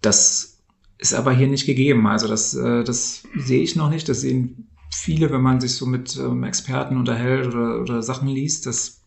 Das ist aber hier nicht gegeben. Also das, äh, das sehe ich noch nicht. Das sehen viele, wenn man sich so mit ähm, Experten unterhält oder, oder Sachen liest. Das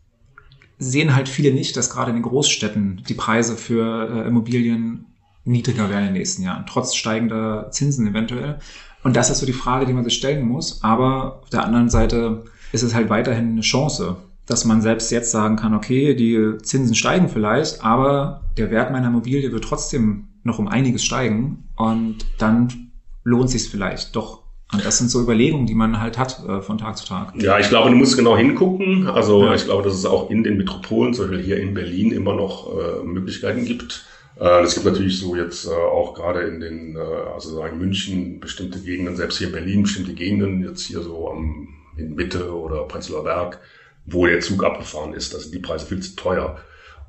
sehen halt viele nicht, dass gerade in den Großstädten die Preise für äh, Immobilien niedriger werden in den nächsten Jahren, trotz steigender Zinsen eventuell. Und das ist so die Frage, die man sich stellen muss. Aber auf der anderen Seite ist es halt weiterhin eine Chance, dass man selbst jetzt sagen kann, okay, die Zinsen steigen vielleicht, aber der Wert meiner Immobilie wird trotzdem noch um einiges steigen und dann lohnt sich vielleicht doch Und das sind so Überlegungen, die man halt hat äh, von Tag zu Tag. Ja, ich glaube, du musst genau hingucken. Also ja. ich glaube, dass es auch in den Metropolen, zum Beispiel hier in Berlin, immer noch äh, Möglichkeiten gibt. Äh, es gibt natürlich so jetzt äh, auch gerade in den, äh, also sagen München bestimmte Gegenden, selbst hier in Berlin bestimmte Gegenden, jetzt hier so am, in Mitte oder Prenzlauer Berg, wo der Zug abgefahren ist. Da sind die Preise viel zu teuer.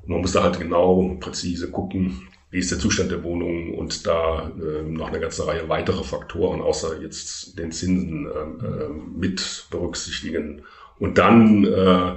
Und man muss da halt genau präzise gucken, wie ist der Zustand der Wohnung und da äh, noch eine ganze Reihe weitere Faktoren, außer jetzt den Zinsen äh, äh, mit berücksichtigen. Und dann, äh,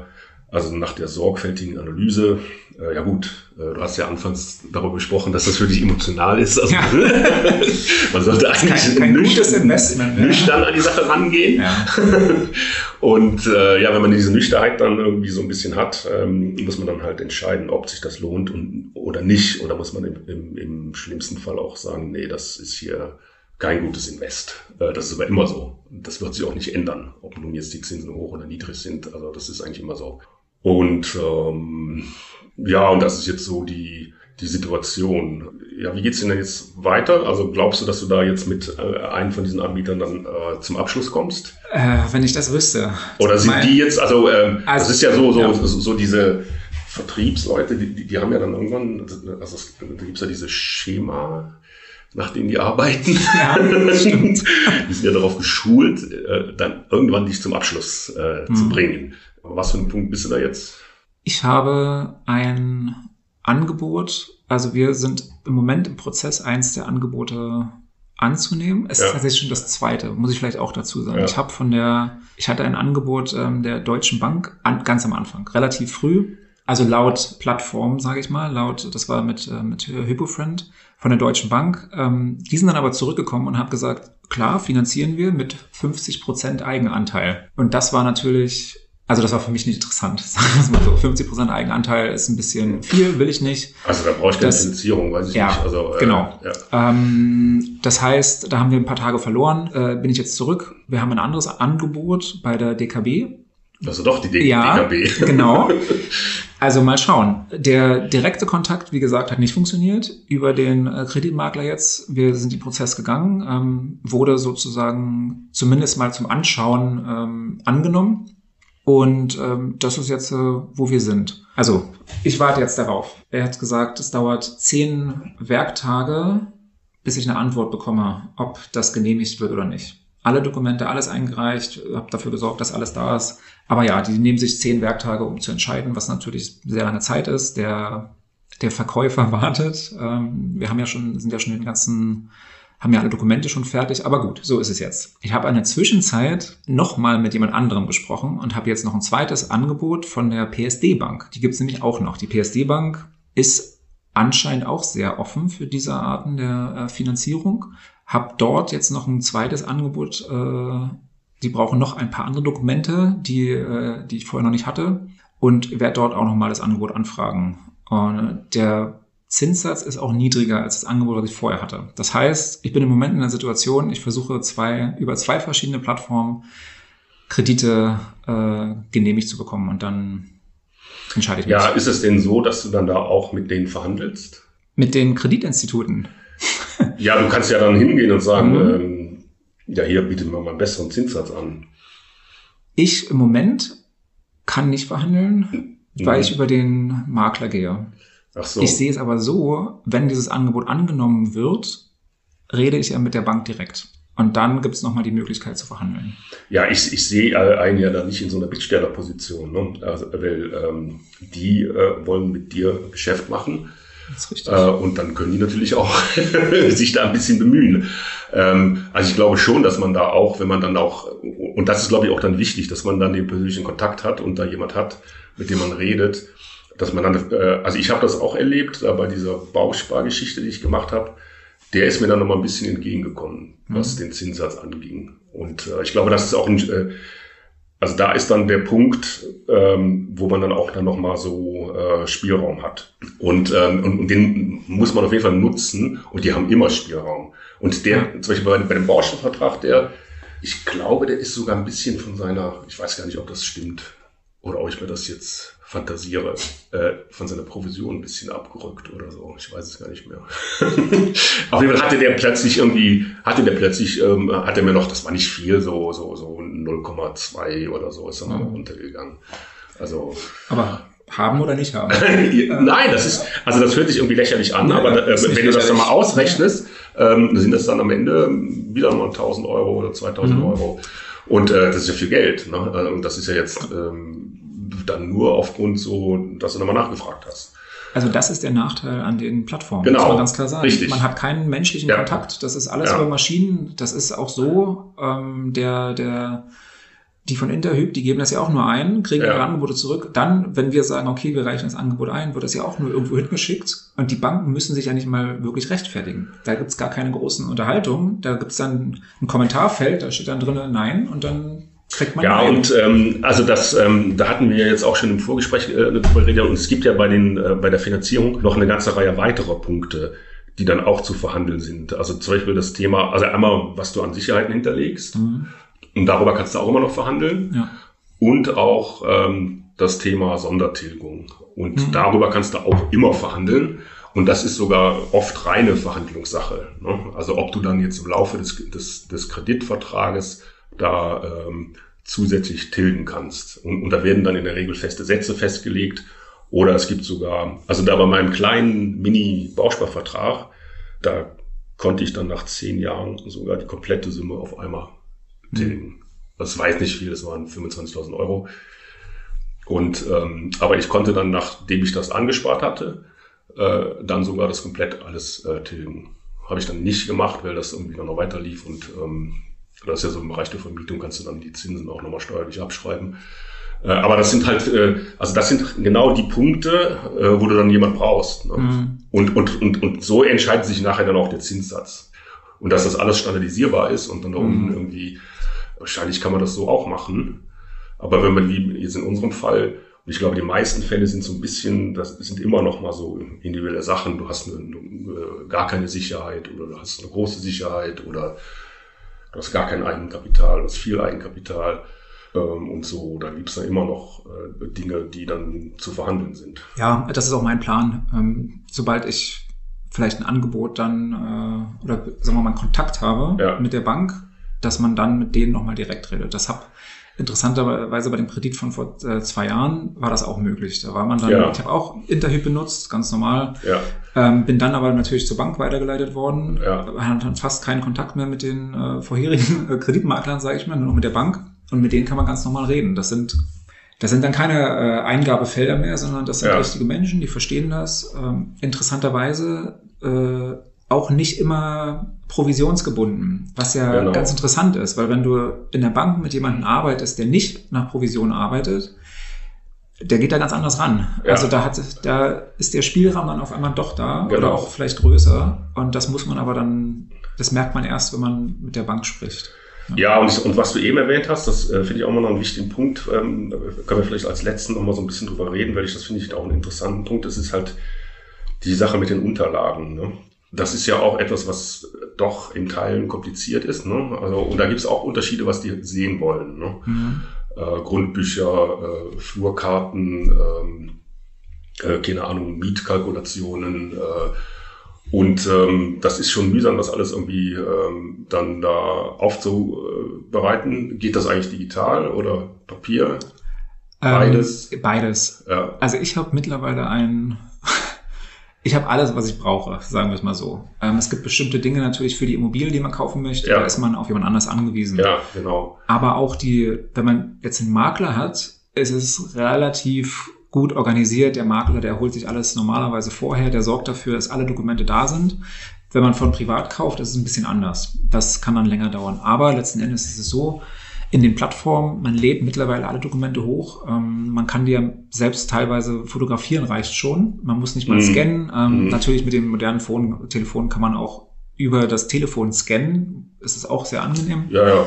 also nach der sorgfältigen Analyse, äh, ja gut, äh, du hast ja anfangs darüber gesprochen, dass das für dich emotional ist. Also, ja. man sollte eigentlich kein, kein nüchtern, Investment, nüchtern an die Sache rangehen. Ja. Und äh, ja, wenn man diese Nüchternheit dann irgendwie so ein bisschen hat, ähm, muss man dann halt entscheiden, ob sich das lohnt und, oder nicht. Oder muss man im, im, im schlimmsten Fall auch sagen, nee, das ist hier kein gutes Invest. Äh, das ist aber immer so. Das wird sich auch nicht ändern, ob nun jetzt die Zinsen hoch oder niedrig sind. Also das ist eigentlich immer so. Und ähm, ja, und das ist jetzt so die, die Situation. Ja, wie geht's denn jetzt weiter? Also glaubst du, dass du da jetzt mit äh, einem von diesen Anbietern dann äh, zum Abschluss kommst? Äh, wenn ich das wüsste. Oder sind mein, die jetzt, also, ähm, also das ist ja so, so, ja. so, so diese Vertriebsleute, die, die, haben ja dann irgendwann, also es, da gibt's ja diese Schema, nach denen die arbeiten. Ja, stimmt. die sind ja darauf geschult, äh, dann irgendwann dich zum Abschluss äh, hm. zu bringen. Aber was für ein Punkt bist du da jetzt? Ich habe ein Angebot, also wir sind im Moment im Prozess, eins der Angebote anzunehmen. Es ja. ist tatsächlich schon das zweite, muss ich vielleicht auch dazu sagen. Ja. Ich habe von der, ich hatte ein Angebot ähm, der Deutschen Bank an, ganz am Anfang, relativ früh, also laut Plattform, sage ich mal, laut, das war mit, äh, mit HypoFriend von der Deutschen Bank. Ähm, die sind dann aber zurückgekommen und haben gesagt, klar, finanzieren wir mit 50 Prozent Eigenanteil. Und das war natürlich also das war für mich nicht interessant. Sagen wir es mal so. 50 Prozent Eigenanteil ist ein bisschen viel, will ich nicht. Also da brauche ich keine Finanzierung, weiß ich ja, nicht. Also, äh, genau. Ja. Ähm, das heißt, da haben wir ein paar Tage verloren. Äh, bin ich jetzt zurück. Wir haben ein anderes Angebot bei der DKB. Also doch die D ja, DKB. Genau. Also mal schauen. Der direkte Kontakt, wie gesagt, hat nicht funktioniert über den äh, Kreditmakler jetzt. Wir sind den Prozess gegangen, ähm, wurde sozusagen zumindest mal zum Anschauen ähm, angenommen und ähm, das ist jetzt, äh, wo wir sind. Also, ich warte jetzt darauf. Er hat gesagt, es dauert zehn Werktage, bis ich eine Antwort bekomme, ob das genehmigt wird oder nicht. Alle Dokumente, alles eingereicht, habe dafür gesorgt, dass alles da ist. Aber ja, die nehmen sich zehn Werktage, um zu entscheiden, was natürlich sehr lange Zeit ist. Der, der Verkäufer wartet. Ähm, wir haben ja schon, sind ja schon den ganzen haben ja alle Dokumente schon fertig, aber gut, so ist es jetzt. Ich habe in der Zwischenzeit nochmal mit jemand anderem gesprochen und habe jetzt noch ein zweites Angebot von der PSD Bank. Die gibt es nämlich auch noch. Die PSD Bank ist anscheinend auch sehr offen für diese Arten der äh, Finanzierung. Hab dort jetzt noch ein zweites Angebot. Äh, die brauchen noch ein paar andere Dokumente, die, äh, die ich vorher noch nicht hatte und werde dort auch nochmal das Angebot anfragen. Und der Zinssatz ist auch niedriger als das Angebot, das ich vorher hatte. Das heißt, ich bin im Moment in der Situation, ich versuche zwei, über zwei verschiedene Plattformen Kredite äh, genehmigt zu bekommen und dann entscheide ich mich. Ja, ist es denn so, dass du dann da auch mit denen verhandelst? Mit den Kreditinstituten? ja, du kannst ja dann hingehen und sagen, mhm. ähm, ja, hier bietet man mal einen besseren Zinssatz an. Ich im Moment kann nicht verhandeln, mhm. weil ich über den Makler gehe. Ach so. Ich sehe es aber so, wenn dieses Angebot angenommen wird, rede ich ja mit der Bank direkt. Und dann gibt es nochmal die Möglichkeit zu verhandeln. Ja, ich, ich sehe einen ja da nicht in so einer Bittstellerposition, ne? also, weil ähm, die äh, wollen mit dir Geschäft machen. Das ist richtig. Äh, und dann können die natürlich auch sich da ein bisschen bemühen. Ähm, also ich glaube schon, dass man da auch, wenn man dann auch, und das ist glaube ich auch dann wichtig, dass man dann den persönlichen Kontakt hat und da jemand hat, mit dem man redet, dass man dann, äh, also ich habe das auch erlebt, äh, bei dieser Bauspargeschichte, die ich gemacht habe, der ist mir dann nochmal ein bisschen entgegengekommen, mhm. was den Zinssatz anging. Und äh, ich glaube, das ist auch ein, äh, also da ist dann der Punkt, ähm, wo man dann auch dann nochmal so äh, Spielraum hat. Und, ähm, und, und den muss man auf jeden Fall nutzen und die haben immer Spielraum. Und der, zum Beispiel bei, bei dem Baustoffvertrag, der, ich glaube, der ist sogar ein bisschen von seiner, ich weiß gar nicht, ob das stimmt, oder ob ich mir das jetzt fantasiere, äh, von seiner Provision ein bisschen abgerückt oder so. Ich weiß es gar nicht mehr. Auf jeden Fall hatte der plötzlich irgendwie, hatte der plötzlich, ähm, hatte mir noch, das war nicht viel, so, so, so 0,2 oder so ist er mal runtergegangen. Also. Aber haben oder nicht haben? Nein, das ist, also das hört sich irgendwie lächerlich an, ja, aber äh, wenn du das dann mal ausrechnest, ähm, sind das dann am Ende wieder nur 1000 Euro oder 2000 mhm. Euro. Und äh, das ist ja viel Geld. Ne? Also, und das ist ja jetzt ähm, dann nur aufgrund so, dass du nochmal nachgefragt hast. Also das ist der Nachteil an den Plattformen, genau, muss man ganz klar sagen. Richtig. Man hat keinen menschlichen ja. Kontakt, das ist alles ja. über Maschinen, das ist auch so, ähm, der, der die von Interhyp, die geben das ja auch nur ein, kriegen ja. ihre Angebote zurück. Dann, wenn wir sagen, okay, wir reichen das Angebot ein, wird das ja auch nur irgendwo hingeschickt. Und die Banken müssen sich ja nicht mal wirklich rechtfertigen. Da gibt's gar keine großen Unterhaltungen. Da gibt's dann ein Kommentarfeld, da steht dann drinnen Nein und dann kriegt man Ja, Nein. und ähm, also das, ähm, da hatten wir jetzt auch schon im Vorgespräch äh, darüber geredet. Und es gibt ja bei, den, äh, bei der Finanzierung noch eine ganze Reihe weiterer Punkte die dann auch zu verhandeln sind. Also zum Beispiel das Thema, also einmal, was du an Sicherheiten hinterlegst. Mhm. Und darüber kannst du auch immer noch verhandeln. Ja. Und auch ähm, das Thema Sondertilgung. Und mhm. darüber kannst du auch immer verhandeln. Und das ist sogar oft reine Verhandlungssache. Ne? Also ob du dann jetzt im Laufe des, des, des Kreditvertrages da ähm, zusätzlich tilgen kannst. Und, und da werden dann in der Regel feste Sätze festgelegt. Oder es gibt sogar, also da bei meinem kleinen Mini-Bausparvertrag, da konnte ich dann nach zehn Jahren sogar die komplette Summe auf einmal tilgen. Das weiß nicht viel, das waren 25.000 Euro. Und ähm, aber ich konnte dann, nachdem ich das angespart hatte, äh, dann sogar das komplett alles äh, tilgen. Habe ich dann nicht gemacht, weil das irgendwie noch weiter lief und ähm, das ist ja so im Bereich der Vermietung, kannst du dann die Zinsen auch nochmal steuerlich abschreiben. Äh, aber das sind halt, äh, also das sind genau die Punkte, äh, wo du dann jemand brauchst. Ne? Mhm. Und, und, und, und so entscheidet sich nachher dann auch der Zinssatz. Und dass das alles standardisierbar ist und dann da unten mhm. irgendwie Wahrscheinlich kann man das so auch machen. Aber wenn man wie jetzt in unserem Fall, und ich glaube, die meisten Fälle sind so ein bisschen, das sind immer noch mal so individuelle Sachen. Du hast eine, eine, gar keine Sicherheit oder du hast eine große Sicherheit oder du hast gar kein Eigenkapital, du hast viel Eigenkapital ähm, und so. Da gibt es dann immer noch äh, Dinge, die dann zu verhandeln sind. Ja, das ist auch mein Plan. Ähm, sobald ich vielleicht ein Angebot dann äh, oder sagen wir mal einen Kontakt habe ja. mit der Bank, dass man dann mit denen nochmal direkt redet. Das habe interessanterweise bei dem Kredit von vor äh, zwei Jahren war das auch möglich. Da war man dann, ja. ich habe auch Interhyp benutzt, ganz normal. Ja. Ähm, bin dann aber natürlich zur Bank weitergeleitet worden. Ja. Hatte dann fast keinen Kontakt mehr mit den äh, vorherigen äh, Kreditmaklern, sage ich mal, nur noch mit der Bank. Und mit denen kann man ganz normal reden. Das sind das sind dann keine äh, Eingabefelder mehr, sondern das sind ja. richtige Menschen, die verstehen das. Ähm, interessanterweise äh, auch nicht immer provisionsgebunden, was ja genau. ganz interessant ist, weil wenn du in der Bank mit jemandem arbeitest, der nicht nach Provision arbeitet, der geht da ganz anders ran. Ja. Also da hat, da ist der Spielraum dann auf einmal doch da genau. oder auch vielleicht größer. Und das muss man aber dann, das merkt man erst, wenn man mit der Bank spricht. Ja, und, und was du eben erwähnt hast, das äh, finde ich auch immer noch einen wichtigen Punkt. Ähm, können wir vielleicht als letzten noch mal so ein bisschen drüber reden, weil ich das finde ich auch einen interessanten Punkt. Das ist halt die Sache mit den Unterlagen. Ne? Das ist ja auch etwas, was doch in Teilen kompliziert ist. Ne? Also, und da gibt es auch Unterschiede, was die sehen wollen. Ne? Mhm. Äh, Grundbücher, äh, Flurkarten, ähm, äh, keine Ahnung, Mietkalkulationen. Äh, und ähm, das ist schon mühsam, das alles irgendwie ähm, dann da aufzubereiten. Geht das eigentlich digital oder Papier? Beides? Ähm, beides. Ja. Also ich habe mittlerweile ein ich habe alles, was ich brauche, sagen wir es mal so. Ähm, es gibt bestimmte Dinge natürlich für die Immobilie, die man kaufen möchte. Ja. Da ist man auf jemand anders angewiesen. Ja, genau. Aber auch die, wenn man jetzt einen Makler hat, ist es relativ gut organisiert. Der Makler, der holt sich alles normalerweise vorher, der sorgt dafür, dass alle Dokumente da sind. Wenn man von privat kauft, ist es ein bisschen anders. Das kann dann länger dauern. Aber letzten Endes ist es so, in den Plattformen. Man lädt mittlerweile alle Dokumente hoch. Ähm, man kann die ja selbst teilweise fotografieren, reicht schon. Man muss nicht mal mhm. scannen. Ähm, mhm. Natürlich mit dem modernen Phone, Telefon kann man auch über das Telefon scannen. Das ist auch sehr angenehm. Ja, ja.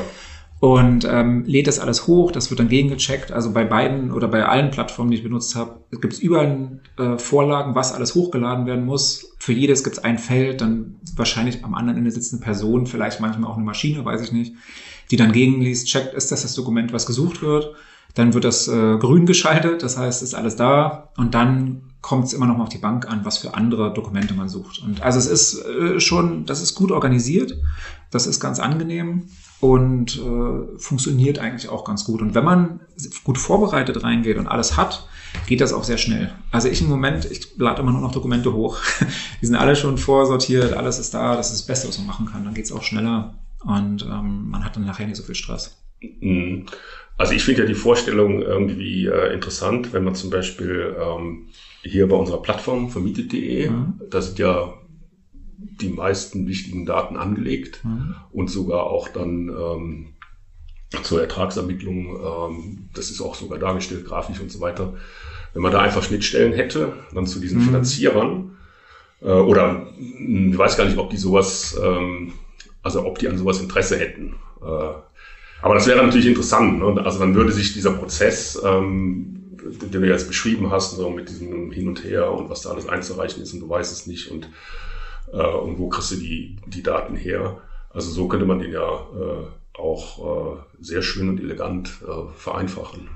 Und ähm, lädt das alles hoch, das wird dann gegengecheckt. Also bei beiden oder bei allen Plattformen, die ich benutzt habe, gibt es überall äh, Vorlagen, was alles hochgeladen werden muss. Für jedes gibt es ein Feld, dann wahrscheinlich am anderen Ende sitzt eine Person, vielleicht manchmal auch eine Maschine, weiß ich nicht die dann gegenliest, checkt, ist das das Dokument, was gesucht wird. Dann wird das äh, grün geschaltet, das heißt, ist alles da und dann kommt es immer noch mal auf die Bank an, was für andere Dokumente man sucht. Und also es ist äh, schon, das ist gut organisiert, das ist ganz angenehm und äh, funktioniert eigentlich auch ganz gut. Und wenn man gut vorbereitet reingeht und alles hat, geht das auch sehr schnell. Also ich im Moment, ich lade immer nur noch Dokumente hoch. Die sind alle schon vorsortiert, alles ist da, das ist das Beste, was man machen kann. Dann geht es auch schneller und ähm, man hat dann nachher nicht so viel Stress. Mhm. Also ich finde ja die Vorstellung irgendwie äh, interessant, wenn man zum Beispiel ähm, hier bei unserer Plattform vermietet.de, mhm. da sind ja die meisten wichtigen Daten angelegt mhm. und sogar auch dann ähm, zur Ertragsermittlung, ähm, das ist auch sogar dargestellt, grafisch und so weiter. Wenn man da einfach Schnittstellen hätte, dann zu diesen mhm. Finanzierern, äh, oder hm, ich weiß gar nicht, ob die sowas, ähm, also ob die an sowas Interesse hätten. Äh, aber das wäre natürlich interessant. Ne? Also dann würde sich dieser Prozess, ähm, den du jetzt beschrieben hast, so mit diesem Hin und Her und was da alles einzureichen ist und du weißt es nicht und, äh, und wo kriegst du die, die Daten her. Also so könnte man den ja äh, auch äh, sehr schön und elegant äh, vereinfachen.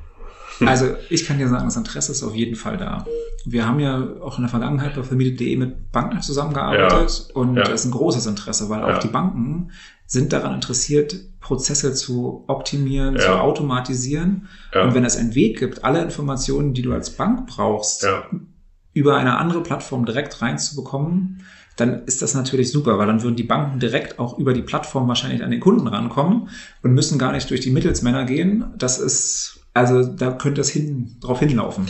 Also ich kann dir sagen, das Interesse ist auf jeden Fall da. Wir haben ja auch in der Vergangenheit bei vermietet.de mit Banken zusammengearbeitet ja. und ja. das ist ein großes Interesse, weil ja. auch die Banken sind daran interessiert, Prozesse zu optimieren, zu automatisieren. Und wenn es einen Weg gibt, alle Informationen, die du als Bank brauchst, über eine andere Plattform direkt reinzubekommen, dann ist das natürlich super, weil dann würden die Banken direkt auch über die Plattform wahrscheinlich an den Kunden rankommen und müssen gar nicht durch die Mittelsmänner gehen. Das ist, also da könnte es hin, drauf hinlaufen,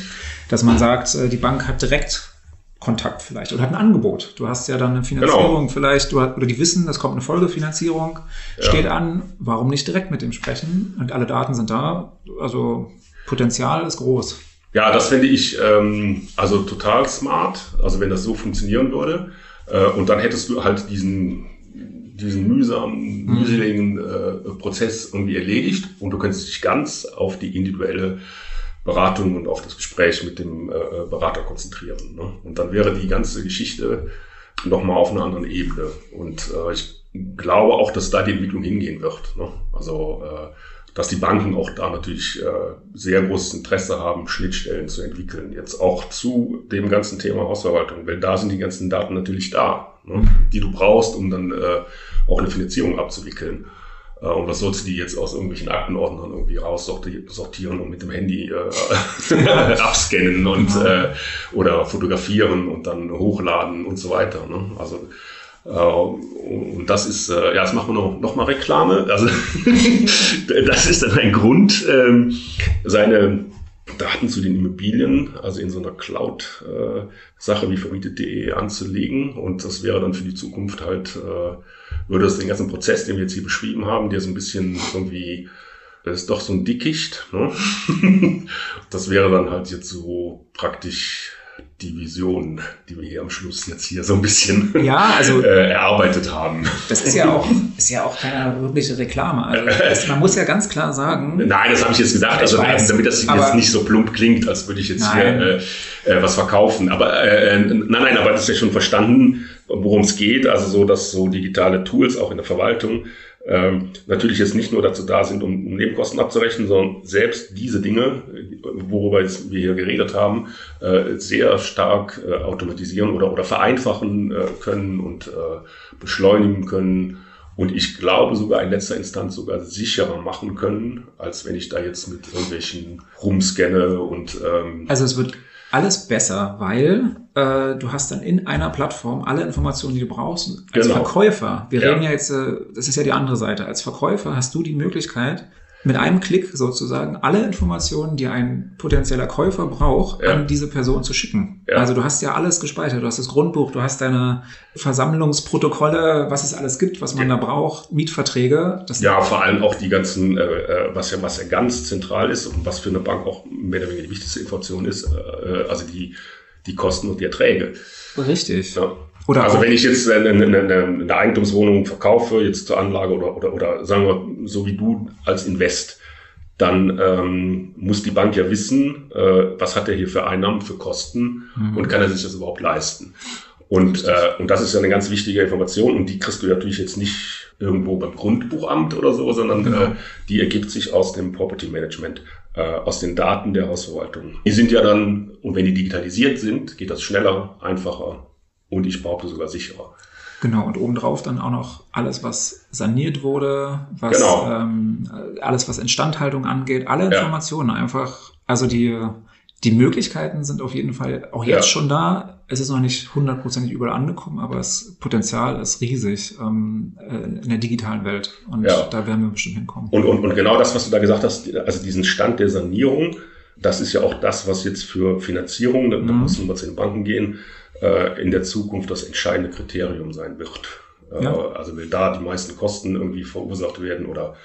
dass man sagt, äh, die Bank hat direkt Kontakt vielleicht oder hat ein Angebot. Du hast ja dann eine Finanzierung genau. vielleicht, du hast, oder die wissen, es kommt eine Folgefinanzierung, ja. steht an, warum nicht direkt mit dem sprechen? Und alle Daten sind da, also Potenzial ist groß. Ja, das finde ich ähm, also total smart, also wenn das so funktionieren würde. Äh, und dann hättest du halt diesen, diesen mühsamen, mhm. mühseligen äh, Prozess irgendwie erledigt und du könntest dich ganz auf die individuelle Beratung und auf das Gespräch mit dem äh, Berater konzentrieren. Ne? Und dann wäre die ganze Geschichte nochmal auf einer anderen Ebene. Und äh, ich glaube auch, dass da die Entwicklung hingehen wird. Ne? Also äh, dass die Banken auch da natürlich äh, sehr großes Interesse haben, Schnittstellen zu entwickeln. Jetzt auch zu dem ganzen Thema Hausverwaltung, weil da sind die ganzen Daten natürlich da, ne, die du brauchst, um dann äh, auch eine Finanzierung abzuwickeln. Äh, und was sollst du die jetzt aus irgendwelchen Aktenordnern irgendwie raussortieren und mit dem Handy äh, abscannen und äh, oder fotografieren und dann hochladen und so weiter. Ne? Also äh, und das ist, äh, ja, jetzt machen wir noch, noch mal Reklame. Also das ist dann ein Grund, ähm, seine Daten zu den Immobilien, also in so einer Cloud-Sache wie vermietet.de anzulegen. Und das wäre dann für die Zukunft halt, äh, würde das den ganzen Prozess, den wir jetzt hier beschrieben haben, der so ein bisschen irgendwie, das ist doch so ein Dickicht. Ne? das wäre dann halt jetzt so praktisch die Vision, die wir hier am Schluss jetzt hier so ein bisschen ja, also, äh, erarbeitet haben. Das ist ja auch, ist ja auch keine wirkliche Reklame. Also das, man muss ja ganz klar sagen. Nein, das habe ich jetzt gedacht, also weiß, damit das jetzt nicht so plump klingt, als würde ich jetzt nein. hier äh, äh, was verkaufen. Aber äh, äh, nein, nein, aber das ist ja schon verstanden, worum es geht. Also so, dass so digitale Tools auch in der Verwaltung ähm, natürlich jetzt nicht nur dazu da sind, um, um Nebenkosten abzurechnen, sondern selbst diese Dinge, worüber jetzt wir hier geredet haben, äh, sehr stark äh, automatisieren oder, oder vereinfachen äh, können und äh, beschleunigen können. Und ich glaube sogar in letzter Instanz sogar sicherer machen können, als wenn ich da jetzt mit irgendwelchen rumscanne und ähm, also es wird alles besser, weil äh, du hast dann in einer Plattform alle Informationen, die du brauchst. Als genau. Verkäufer, wir ja. reden ja jetzt, äh, das ist ja die andere Seite, als Verkäufer hast du die Möglichkeit, mit einem Klick sozusagen alle Informationen, die ein potenzieller Käufer braucht, ja. an diese Person zu schicken. Ja. Also du hast ja alles gespeichert. Du hast das Grundbuch, du hast deine Versammlungsprotokolle, was es alles gibt, was man ja. da braucht, Mietverträge. ja, vor allem auch die ganzen, äh, äh, was ja was ja ganz zentral ist und was für eine Bank auch mehr oder weniger die wichtigste Information ist, äh, also die die Kosten und die Erträge. Richtig. Ja. Oder also wenn ich jetzt eine, eine, eine, Eigentumswohnung verkaufe, jetzt zur Anlage oder, oder, oder sagen wir so wie du als Invest, dann ähm, muss die Bank ja wissen, äh, was hat er hier für Einnahmen, für Kosten mhm. und kann er sich das überhaupt leisten. Und, äh, und das ist ja eine ganz wichtige Information und die kriegst du natürlich jetzt nicht irgendwo beim Grundbuchamt oder so, sondern genau. äh, die ergibt sich aus dem Property Management. äh, aus den Daten der Hausverwaltung. Die sind ja dann, und wenn die digitalisiert sind, geht das schneller, einfacher und ich behaupte sogar sicherer. Genau, und obendrauf dann auch noch alles, was saniert wurde, was Genau. ähm, alles, was Instandhaltung angeht, alle Ja. Informationen einfach. Also die, die Möglichkeiten sind auf jeden Fall auch jetzt Ja. schon da. Es ist noch nicht hundertprozentig überall angekommen, aber das Potenzial ist riesig ähm, äh, in der digitalen Welt. Und Ja. da werden wir bestimmt hinkommen. Und, und, und genau das, was du da gesagt hast, also diesen Stand der Sanierung, das ist ja auch das, was jetzt für Finanzierung, da da Mhm. müssen wir zu den Banken gehen, äh, in der Zukunft das entscheidende Kriterium sein wird. Äh, Ja. Also will da die meisten Kosten irgendwie verursacht werden oder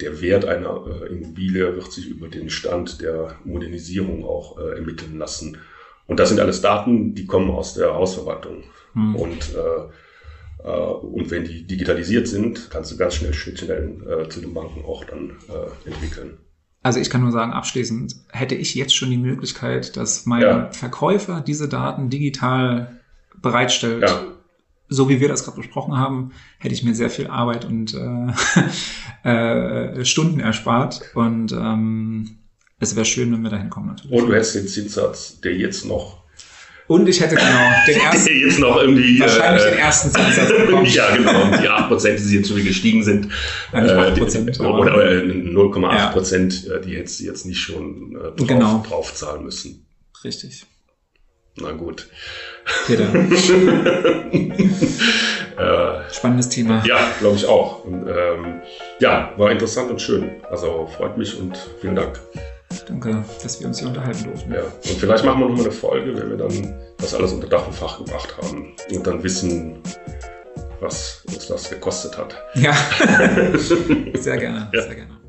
der Wert einer äh, Immobilie wird sich über den Stand der Modernisierung auch äh, ermitteln lassen. Und das sind alles Daten, die kommen aus der Hausverwaltung. Hm. Und, äh, äh, und wenn die digitalisiert sind, kannst du ganz schnell Schnittstellen äh, zu den Banken auch dann äh, entwickeln. Also ich kann nur sagen, abschließend hätte ich jetzt schon die Möglichkeit, dass mein Ja. Verkäufer diese Daten digital bereitstellt, Ja. so wie wir das gerade besprochen haben, hätte ich mir sehr viel Arbeit und äh, äh, Stunden erspart. Und ähm, es wäre schön, wenn wir dahin kommen natürlich. Und du hättest den Zinssatz, der jetzt noch, Und ich hätte genau den ersten, jetzt noch irgendwie. wahrscheinlich äh, den ersten Zinssatz bekommen. ja, genau. Die 8%, die jetzt schon gestiegen sind. Nicht äh, die- 8%, aber- oder äh, 0,8 Ja. Prozent, äh, die hättest du jetzt nicht schon äh, drauf, Genau. drauf zahlen müssen. Richtig. Na gut. Peter, Äh, spannendes Thema. ja, glaube ich auch. Und, ähm, ja, war interessant und schön. Also freut mich und vielen Dank. Danke, dass wir uns hier unterhalten durften. Ja. Und vielleicht machen wir noch mal eine Folge, wenn wir dann das alles unter Dach und Fach gebracht haben und dann wissen, was uns das gekostet hat. Ja, sehr gerne, Ja. sehr gerne.